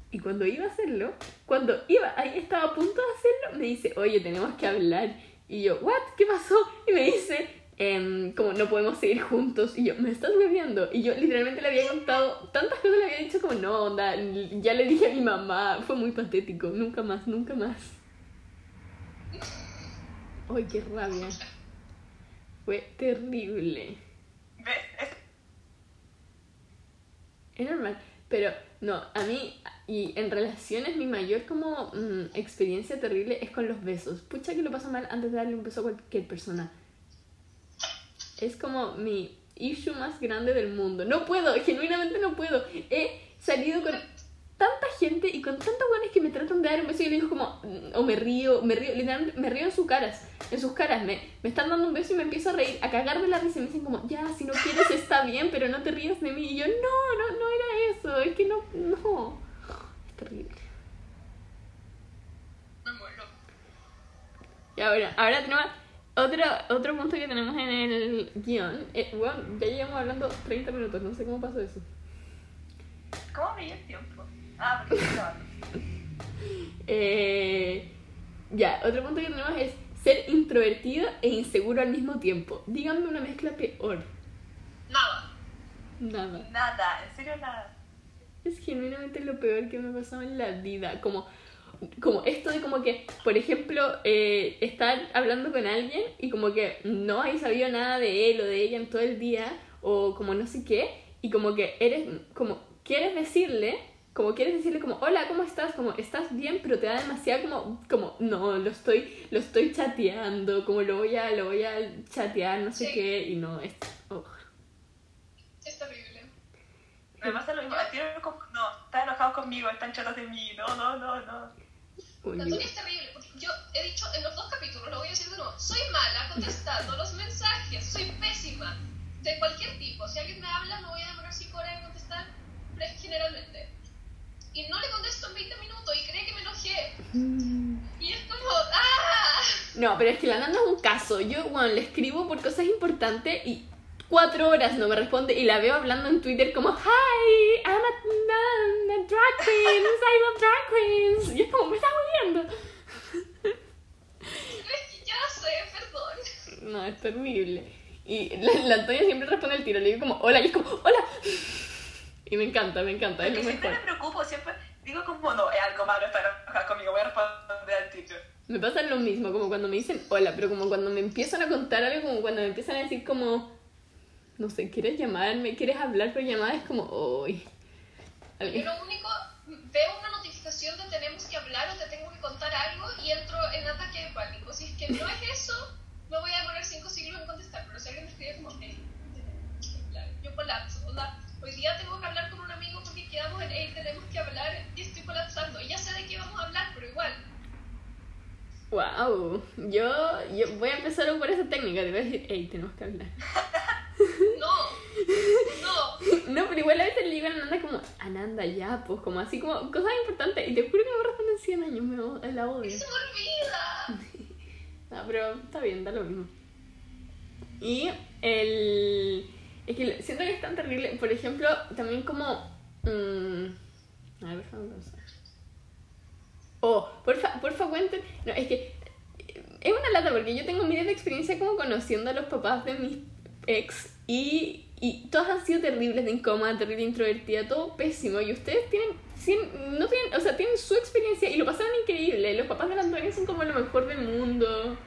Y cuando iba a hacerlo, cuando iba, ahí estaba a punto de hacerlo, me dice, oye, tenemos que hablar. Y yo, ¿what? ¿Qué pasó? Y me dice, em, como no podemos seguir juntos. Y yo, ¿me estás bebiendo? Y yo literalmente le había contado tantas cosas, le había dicho como, no, onda, ya le dije a mi mamá. Fue muy patético, nunca más, nunca más. Ay, qué rabia. Fue terrible. Es normal, pero no, a mí y en relaciones mi mayor como mm, experiencia terrible es con los besos. Pucha que lo paso mal antes de darle un beso a cualquier persona. Es como mi issue más grande del mundo. No puedo, [LAUGHS] genuinamente no puedo. He salido con tanta gente y con tantos buenos que me tratan de dar un beso y yo le digo como, mm, o me río, me río, literalmente me río en sus caras, en sus caras, me, me están dando un beso y me empiezo a reír, a cagar de la risa y me dicen como, ya, si no quieres está bien, pero no te rías de mí. Y yo, no, no, no era eso, es que no, no. Es terrible. Me muero. Ya, bueno, ahora tenemos otro, otro punto que tenemos en el guion. Eh, bueno, ya llevamos hablando 30 minutos, no sé cómo pasó eso. ¿Cómo veía el tiempo? Ah, porque. [LAUGHS] Eh, ya, otro punto que tenemos es ser introvertido e inseguro al mismo tiempo. Díganme una mezcla peor. Nada. Nada. Nada, en serio nada. Es genuinamente lo peor que me ha pasado en la vida. Como, como esto de como que, por ejemplo, eh, estar hablando con alguien y como que no hay sabido nada de él o de ella en todo el día o como no sé qué y como que eres, como quieres decirle, como quieres decirle como, hola, ¿cómo estás? Como, ¿estás bien? Pero te da demasiado como, como, no, lo estoy, lo estoy chateando, como lo voy a, lo voy a chatear, no sé Sí. qué, y no, es... oh. Es terrible. Me pasa lo mismo. no, están enojados conmigo, están chatos de mí. No, no, no, no. Tuya es terrible, porque yo he dicho en los dos capítulos, lo voy a decir de nuevo, soy mala contestando los mensajes, soy pésima, de cualquier tipo. Si alguien me habla, me voy a demorar 5 horas en contestar, generalmente. Y no le contesto en 20 minutos y cree que me enojé. Y es como, ¡ah! No, pero es que la Nanda es un caso. Yo, bueno, le escribo por cosas importantes y cuatro horas no me responde y la veo hablando en Twitter como Hi, I'm a, a- a drag queen, I love drag queens. Y es como, me está muriendo. [LAUGHS] Ya sé, perdón. No, es terrible. Y la, la Antonia siempre responde el tiro. Le digo como, hola, y es como, hola. Y me encanta, me encanta, es lo siempre mejor. me preocupo, siempre digo como, no, es algo malo estar conmigo, voy a responder al tiro. Me pasa lo mismo, como cuando me dicen hola, pero como cuando me empiezan a contar algo, como cuando me empiezan a decir como, no sé, ¿quieres llamarme? ¿Quieres hablar por llamada? Es como, uy. Yo lo único, de tenemos que hablar o te tengo que contar algo y entro en ataque de pánico. Si es que no es eso, me voy a demorar cinco siglos en contestar. Pero si alguien me escribe como, hey, tenemos que hablar", yo colapso. Onda, hoy día tengo que hablar con un amigo porque quedamos en, hey, tenemos que hablar y estoy colapsando. Y ya sé de qué vamos a hablar, pero igual. Wow, yo, yo voy a empezar por esa técnica, te voy a decir, hey, tenemos que hablar. [LAUGHS] No, no. No, pero igual a veces le digo a Ananda como, Ananda, ya, pues, como así, como cosas importantes. Y te juro que me responden 100 años, me la odio. Se me olvida. No, pero está bien, da lo mismo. Y el... Es que siento que es tan terrible. Por ejemplo, también como... mm, a ver, déjame pensar. Oh, porfa, porfa cuenten... No, es que... Es una lata porque yo tengo miles de experiencia como conociendo a los papás de mis ex y, y todas han sido terribles de incómoda, terrible introvertida, todo pésimo. Y ustedes tienen, no tienen, o sea, tienen su experiencia y lo pasaron increíble. Los papás de la Antonia son como lo mejor del mundo.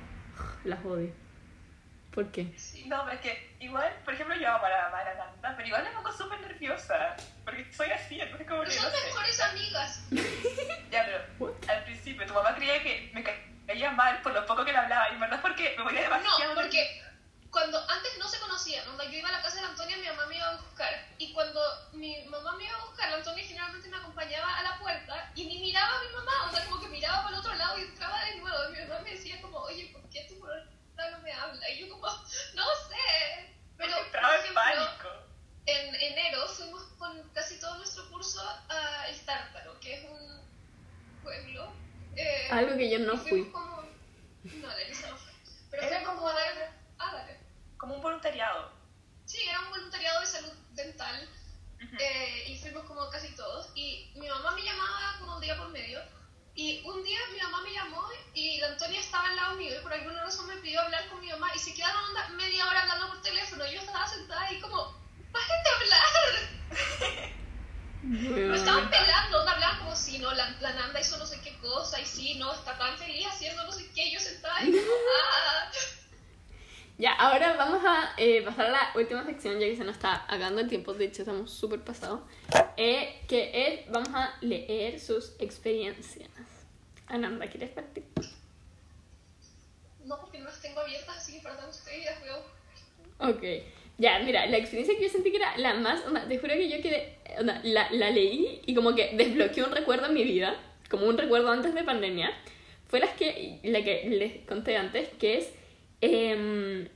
Las odio. ¿Por qué? No, pero es que igual, por ejemplo, yo amo a la de la pero igual me pongo súper nerviosa. Porque soy así, entonces como que no son sé. mejores amigas. [LAUGHS] Ya, pero al principio tu mamá creía que me caía mal por lo poco que le hablaba. Y en verdad es porque me ponía demasiado. No, porque cuando antes no se conocían, cuando yo iba a la casa de Antonia, mi mamá me iba a buscar. Y cuando mi mamá me iba a buscar, Antonia generalmente me acompañaba a la puerta y ni miraba a mi mamá, o sea, como que miraba para el otro lado y entraba de nuevo. Y mi mamá me decía como, oye, ¿por qué tu mamá no me habla? Y yo como, no sé. Pero, Entraba en pánico. En enero fuimos con casi todo nuestro curso a El Tártaro, que es un pueblo. eh, Algo que yo no fui. fuimos como- No, la Elisa no fue. Pero Era fuimos como- a dar... Ah, dale. Como un voluntariado. Sí, era un voluntariado de salud dental Ujú. eh, y fuimos como casi todos. Y mi mamá me llamaba como un día por medio. Y un día mi mamá me llamó y la Antonia estaba al lado mío y por alguna razón me pidió hablar con mi mamá y se quedaron media hora hablando por teléfono. Y yo estaba sentada ahí como, ¡bájate a hablar! Me estaban pelando, hablaban como si no, la, la Nanda hizo no sé qué cosa y sí, no, está tan feliz haciendo no sé qué. Y yo sentada [LAUGHS] como, ¡ah! Ya, ahora vamos a eh, pasar a la última sección, ya que se nos está acabando el tiempo, de hecho estamos súper pasados, eh, que es, vamos a leer sus experiencias. Ananda, ¿quieres partir? No, porque no las tengo abiertas, así que perdón ustedes y las veo. Ok, ya, mira, la experiencia que yo sentí que era la más, onda, te juro que yo quedé, onda, la, la leí y como que desbloqueó un recuerdo en mi vida, como un recuerdo antes de pandemia, fue las que, la que les conté antes, que es em,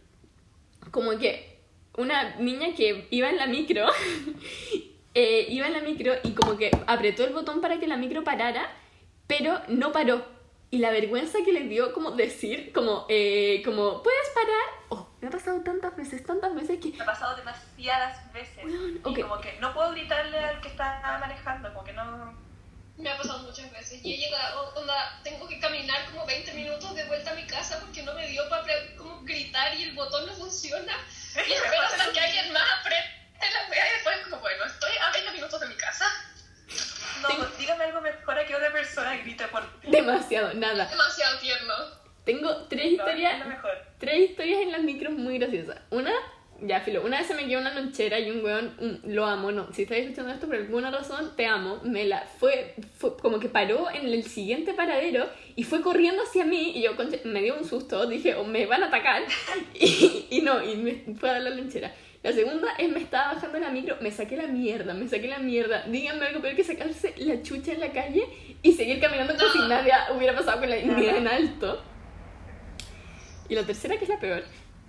como que una niña que iba en la micro, [LAUGHS] eh, iba en la micro y como que apretó el botón para que la micro parara, pero no paró. Y la vergüenza que le dio como decir, como, eh, como, ¿puedes parar? Oh, me ha pasado tantas veces, tantas veces que... Me ha pasado demasiadas veces. Weón, Y como que no puedo gritarle al que está manejando, como que no. Me ha pasado muchas veces. Y he llegado, onda, tengo que caminar como 20 minutos de vuelta a mi casa porque no me dio para como gritar y el botón no funciona. Y [LAUGHS] espero hasta que alguien más apriete la wea y después como, bueno, estoy a 20 minutos de mi casa. No, pues dígame algo mejor a que otra persona grite por ti. Demasiado, nada. Demasiado tierno. Tengo tres No, historias, es lo mejor. Tres historias en las micros muy graciosas. Una, ya filo, una vez se me quedó una lonchera y un weón, un- lo amo, no, si estás escuchando esto por alguna razón, te amo, me la fue, fue como que paró en el siguiente paradero y fue corriendo hacia mí y yo me dio un susto, dije, o me van a atacar [LAUGHS] y, y no, y me fue a dar la lonchera. La segunda es me estaba bajando la micro, me saqué la mierda, me saqué la mierda. Díganme algo peor que sacarse la chucha en la calle y seguir caminando como si No. nadie hubiera pasado con la ni en alto. Y la tercera, que es la peor,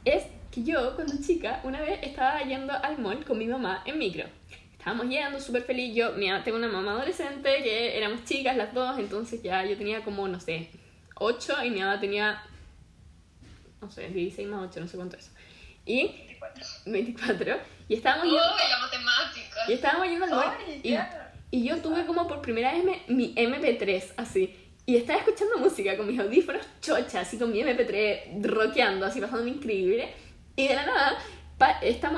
es que yo, cuando chica, una vez estaba yendo al mall con mi mamá en micro. Estábamos yendo súper feliz. Yo, mi, tengo una mamá adolescente que éramos chicas las dos, entonces ya yo tenía como, no sé, 8 y mi mamá tenía, no sé, 16 más 8, no sé cuánto es. Y 24. 24. Y estábamos Oh, yendo, y estábamos yendo al mall. Ay, Y, ya. y yo tuve como por primera vez mi MP3, así. Y estaba escuchando música con mis audífonos chocha, así con mi MP3 rockeando, así pasándome increíble. Y de la nada,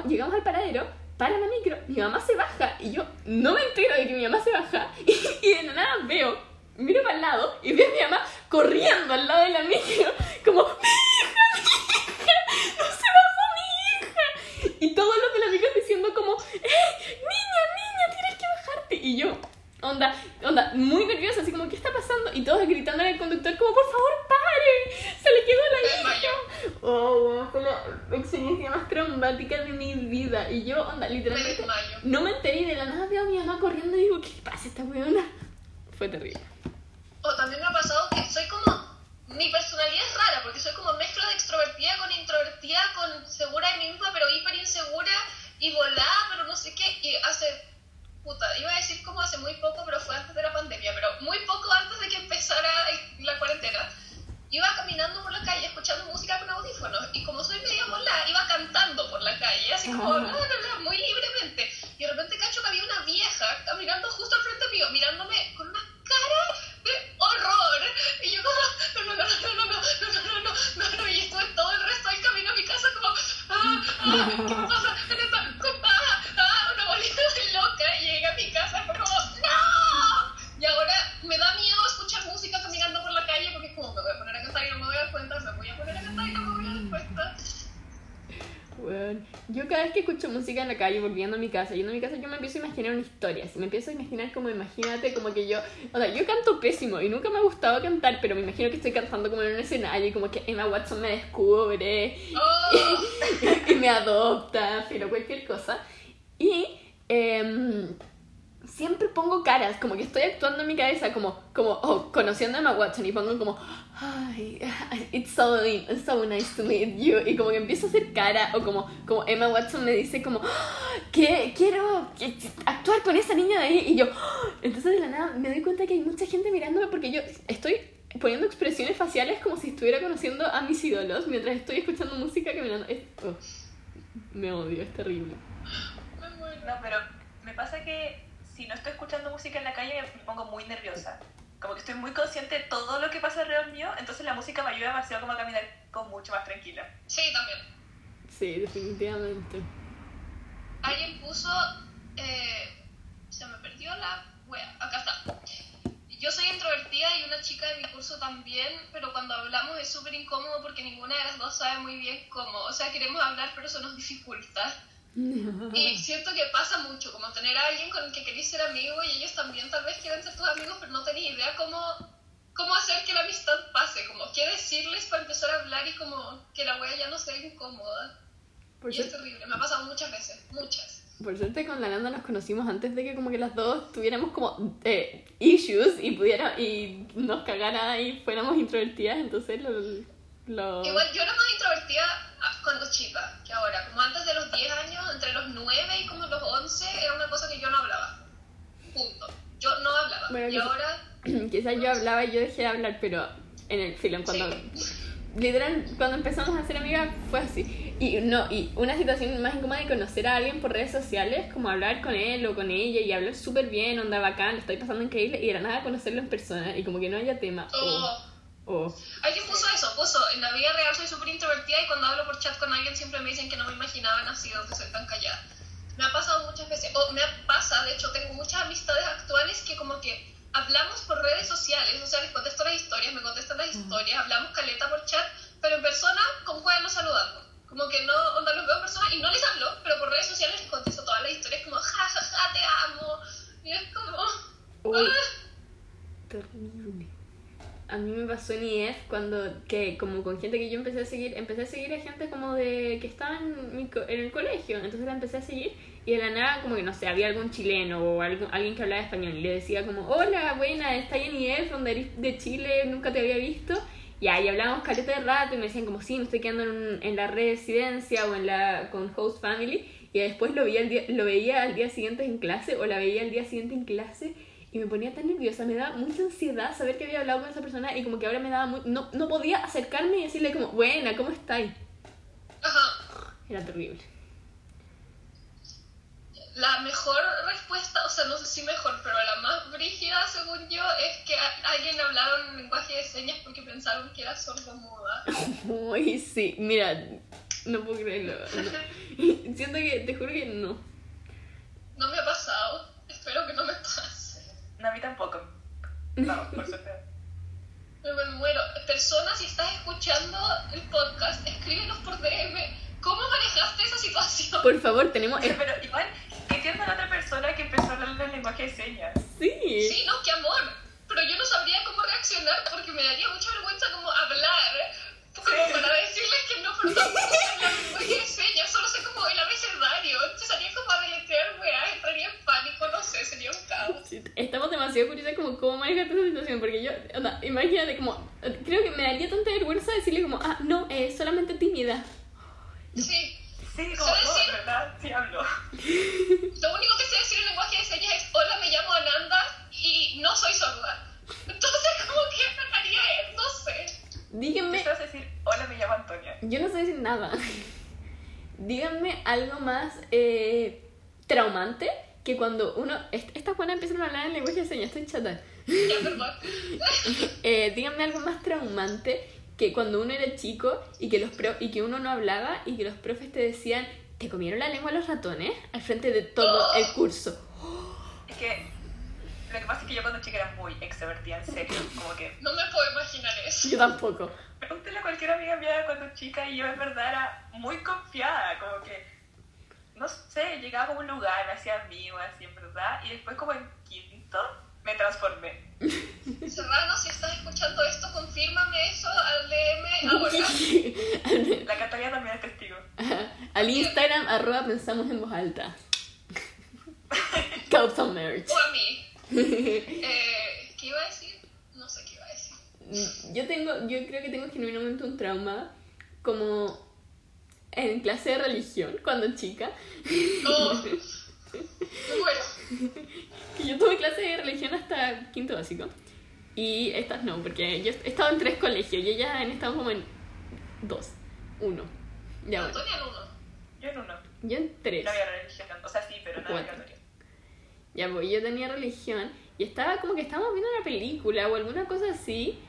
llegamos al paradero, para la micro, mi mamá se baja y yo no me entero de que mi mamá se baja. [LAUGHS] Y, y de la nada veo, miro para el lado y veo a mi mamá corriendo al lado de la micro, como, ¡Mi hija, mi hija! ¡No se bajó mi hija! Y todos los de la micro diciendo como, ¡Eh, niña, niña, tienes que bajarte! Y yo, onda, onda, muy nerviosa así como, ¿qué está pasando? Y todos gritando al conductor como, por favor, pare, se le quedó la hija. Oh, fue la experiencia más traumática de mi vida. Y yo, onda, Me literalmente, no me enteré de la nada veo a mi mamá corriendo y digo, ¿qué le pasa a esta weona? Fue terrible. O también me ha pasado que soy como. Mi personalidad es rara porque soy como mezcla de extrovertida con introvertida, con segura de mí misma, pero hiper insegura y volada, pero no sé qué. Y hace. Puta, iba a decir como hace muy poco, pero fue antes de la pandemia, pero muy poco antes de que empezara la cuarentena. Iba caminando por la calle escuchando música con audífonos y como soy media volada, iba cantando por la calle, así como Ah. bla, bla, bla, muy libremente. Y de repente cacho que había una vieja caminando justo al frente mío, mirándome con una cara de horror. Y yo como, no, no, no, no, no, no, no, no, no, no, no, no, y estuve todo el resto del camino a mi casa como, ah, ah, ¿qué pasa? ¿Qué me pasa? Ah, ah, una bolita de loca. Y llegué a mi casa fue como, ¡no! Y ahora me da miedo escuchar música caminando por la calle porque es como, me voy a poner a cantar y no me voy a dar cuenta, me voy a poner a cantar y no me voy a dar cuenta. Weón, Yo cada vez que escucho música en la calle, volviendo a mi casa, yendo a mi casa, yo me empiezo a imaginar una historia. Si me empiezo a imaginar como, imagínate, como que yo, o sea, yo canto pésimo y nunca me ha gustado cantar, pero me imagino que estoy cantando como en un escenario y como que Emma Watson me descubre Oh, [LAUGHS] y me adopta, pero cualquier cosa. Y em, siempre pongo caras, como que estoy actuando en mi cabeza, como, como oh, conociendo a Emma Watson y pongo como, ay, it's so, so nice to meet you. Y como que empiezo a hacer cara, o como, como Emma Watson me dice, como, que quiero que- actuar con esa niña de ahí. Y yo, entonces de la nada me doy cuenta que hay mucha gente mirándome porque yo estoy poniendo expresiones faciales como si estuviera conociendo a mis ídolos mientras estoy escuchando música caminando. Es- oh, me odio, es terrible. me. No, pero me pasa que si no estoy escuchando música en la calle me pongo muy nerviosa. Como que estoy muy consciente de todo lo que pasa alrededor mío, entonces la música me ayuda demasiado como a caminar con mucho más tranquila. Sí, también. Sí, definitivamente. Alguien puso. Eh, se me perdió la wea. Acá está. Yo soy introvertida y una chica de mi curso también, pero cuando hablamos es súper incómodo porque ninguna de las dos sabe muy bien cómo. O sea, queremos hablar, pero eso nos dificulta. [LAUGHS] Y siento que pasa mucho, como tener a alguien con el que querés ser amigo y ellos también tal vez quieren ser tus amigos, pero no tenés idea cómo, cómo hacer que la amistad pase, como qué decirles para empezar a hablar y como que la wea ya no sea incómoda. Por, Y es suerte, terrible, me ha pasado muchas veces, muchas. por suerte con la Nanda nos conocimos antes de que como que las dos tuviéramos como eh, issues y pudiera y nos cagara y fuéramos introvertidas, entonces lo... lo... Igual yo era más introvertida cuando chica que ahora, como antes de los 10 años, entre los 9 y como los 11, era una cosa que yo no hablaba. Punto. Yo no hablaba. Bueno, y yo- ahora, [CLEARS THROAT] Quizás yo hablaba y yo dejé de hablar, pero en el film, cuando... [LAUGHS] Literal, cuando empezamos a ser amigas fue así. Y no, y una situación más incómoda de conocer a alguien por redes sociales, como hablar con él o con ella y hablar súper bien, onda bacán, lo estoy pasando increíble, y era nada conocerlo en persona y como que no haya tema. oh, O, o alguien puso eso, puso, en la vida real soy súper introvertida y cuando hablo por chat con alguien siempre me dicen que no me imaginaban así que soy tan callada. Me ha pasado muchas veces, o me pasa, de hecho, tengo muchas amistades actuales que como que hablamos por redes sociales, o sea, les contesto las historias, me contestan las historias, hablamos caleta por chat, pero en persona con nos saludando. Como que no, onda, los veo en persona y no les hablo, pero por redes sociales les contesto todas las historias como, ja, ja, ja, te amo. Y es como, Uy, ah, terrible. A mí me pasó en IF cuando, que como con gente que yo empecé a seguir, empecé a seguir a gente como de, que estaba en, mi co- en el colegio, entonces la empecé a seguir y de la nada como que no sé, había algún chileno o algo- alguien que hablaba español y le decía como, hola, buena, estás en IF, donde eres de Chile, nunca te había visto. Y ahí hablábamos caleta de rato y me decían como, sí, me estoy quedando en, en la residencia o en la, con host family. Y después lo veía, al día, lo veía al día siguiente en clase o la veía al día siguiente en clase y me ponía tan nerviosa, me daba mucha ansiedad saber que había hablado con esa persona y como que ahora me daba muy... No, no podía acercarme y decirle como, buena, ¿cómo estáis? ajá. Era terrible. La mejor respuesta, o sea, no sé si mejor, pero la más brígida, según yo, es que alguien hablaron en lenguaje de señas porque pensaron que era sordomuda. Uy, [LAUGHS] sí, mira, no puedo creerlo. no. [LAUGHS] Siento que, te juro que no. No me ha pasado. Espero que no me pase. No, a mí tampoco. No, por [LAUGHS] suerte. Me muero. Personas, si estás escuchando el podcast, escríbenos por DM. ¿Cómo manejaste esa situación? Por favor, tenemos. Pero igual, que entienda a la otra persona que empezó a hablar en lenguaje de señas. Sí. Sí, no, qué amor. Pero yo no sabría cómo reaccionar porque me daría mucha vergüenza como hablar. Como para decirles que no, pero [LAUGHS] yo, onda, imagínate como, creo que me daría tanta vergüenza decirle como, ah, no, es solamente tímida. Sí. Sí, como, decir- no, ¿verdad? Sí hablo. [LAUGHS] Lo único que sé decir en lenguaje de señas es hola, me llamo Ananda y no soy sorda. Entonces, [LAUGHS] como que haría es, no sé. Díganme, a decir, hola, me llamo Antonia. yo no sé decir nada. [LAUGHS] Díganme algo más eh, traumante que cuando uno, est- estas buenas empiezan a hablar en lenguaje de señas, estoy chata. [LAUGHS] Eh, díganme algo más traumante que cuando uno era chico y que, los pro- y que uno no hablaba y que los profes te decían, ¿te comieron la lengua los ratones? Al frente de todo el curso. Es que lo que pasa es que yo cuando chica era muy extrovertida, en serio. Como que No me puedo imaginar eso. Yo tampoco. pregúntale a cualquier amiga mía cuando chica y yo en verdad era muy confiada. Como que, no sé, llegaba como a un lugar, me hacía amigo, así en verdad. Y después, como en quinto, me transformé. Serrano, si estás escuchando esto, confírmame eso al DM ahora. [LAUGHS] La Catalina también es testigo. Al Instagram, arroba pensamos en voz alta. [LAUGHS] Causa merch. O a mí. [LAUGHS] Eh, ¿Qué iba a decir? No sé qué iba a decir. Yo tengo, yo creo que tengo genuinamente un trauma como en clase de religión cuando chica. No. Muero. Que yo tuve clase de religión hasta quinto básico. Y estas no, porque yo he estado en tres colegios y ellas han estado como en dos, uno. Ya bueno, Antonia en uno. Yo en uno. yo en tres. No había religión. O sea, sí, pero no obligatorio. Ya pues yo tenía religión y estaba como que estábamos viendo una película o alguna cosa así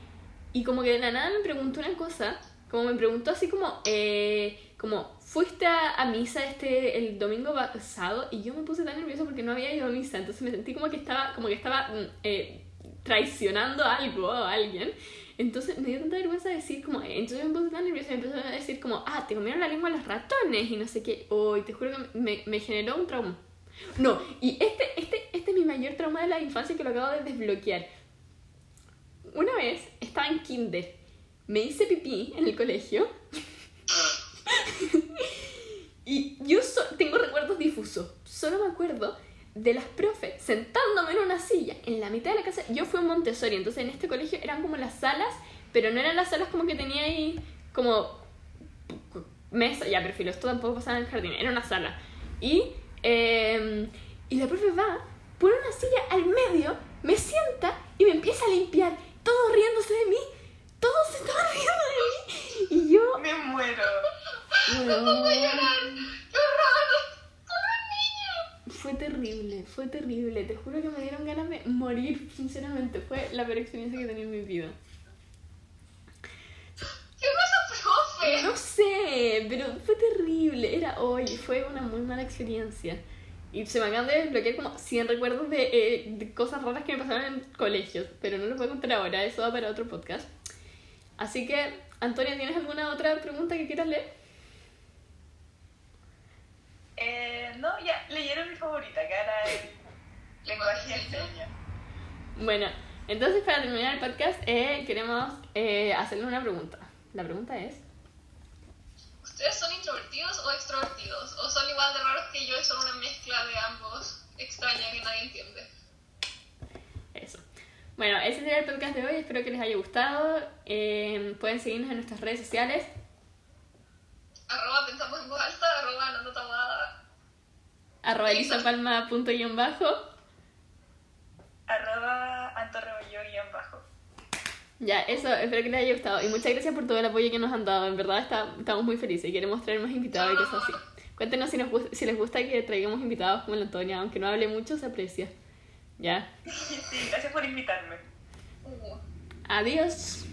y como que de la nada me preguntó una cosa, como me preguntó así como, eh, como, fuiste a, misa este el domingo pasado y yo me puse tan nerviosa porque no había ido a misa, entonces me sentí como que estaba, como que estaba mm, eh, traicionando algo a alguien. Entonces me dio tanta vergüenza decir como, eh, entonces me puse tan nerviosa y me empezó a decir como, ah, te comieron la lengua los ratones y no sé qué. Hoy te juro que me, me generó un trauma. No, y este, este, este es mi mayor trauma de la infancia que lo acabo de desbloquear. Una vez estaba en kinder, me hice pipí en el colegio y yo so- tengo recuerdos difusos. Solo me acuerdo de las profes sentándome en una silla en la mitad de la casa. Yo fui a Montessori, entonces en este colegio eran como las salas, pero no eran las salas como que tenía ahí como mesa, ya perfil, esto tampoco pasaba en el jardín, era una sala. Y, eh, y la profe va, pone una silla al medio, me sienta y me empieza a limpiar, todos riéndose de mí, todos se estaban [LAUGHS] riendo de mí. Y yo, Me muero. bueno, ¡Qué raro! ¡Pobre niña! fue terrible, fue terrible, te juro que me dieron ganas de morir, sinceramente, fue la peor experiencia que he tenido en mi vida. ¿Qué pasa, profe? No sé, pero fue terrible. Era hoy, fue una muy mala experiencia. Y se me acaban de desbloquear como 100 recuerdos de, eh, de cosas raras que me pasaron en colegios, pero no los voy a contar ahora, eso va para otro podcast. Así que, Antonia, ¿tienes alguna otra pregunta que quieras leer? Eh, no, ya leyeron mi favorita, que era el lenguaje de señas. Bueno, entonces para terminar el podcast, eh, queremos eh, hacerle una pregunta. La pregunta es... ¿Ustedes son introvertidos o extrovertidos? ¿O son igual de raros que yo y son una mezcla de ambos extraña que nadie entiende? Eso. Bueno, ese sería el podcast de hoy. Espero que les haya gustado. Eh, pueden seguirnos en nuestras redes sociales. Arroba pensamos en voz alta, arroba Nando Taboada. arroba elisapalma punto guion bajo. Arroba Antorrebollo guion bajo. Ya, eso, espero que les haya gustado. Y muchas gracias por todo el apoyo que nos han dado. En verdad está- estamos muy felices y queremos traer más invitados y cosas así. Cuéntenos si, nos si les gusta que traigamos invitados como la Antonia. Aunque no hable mucho, se aprecia. Ya. [LAUGHS] Sí, gracias por invitarme. Adiós.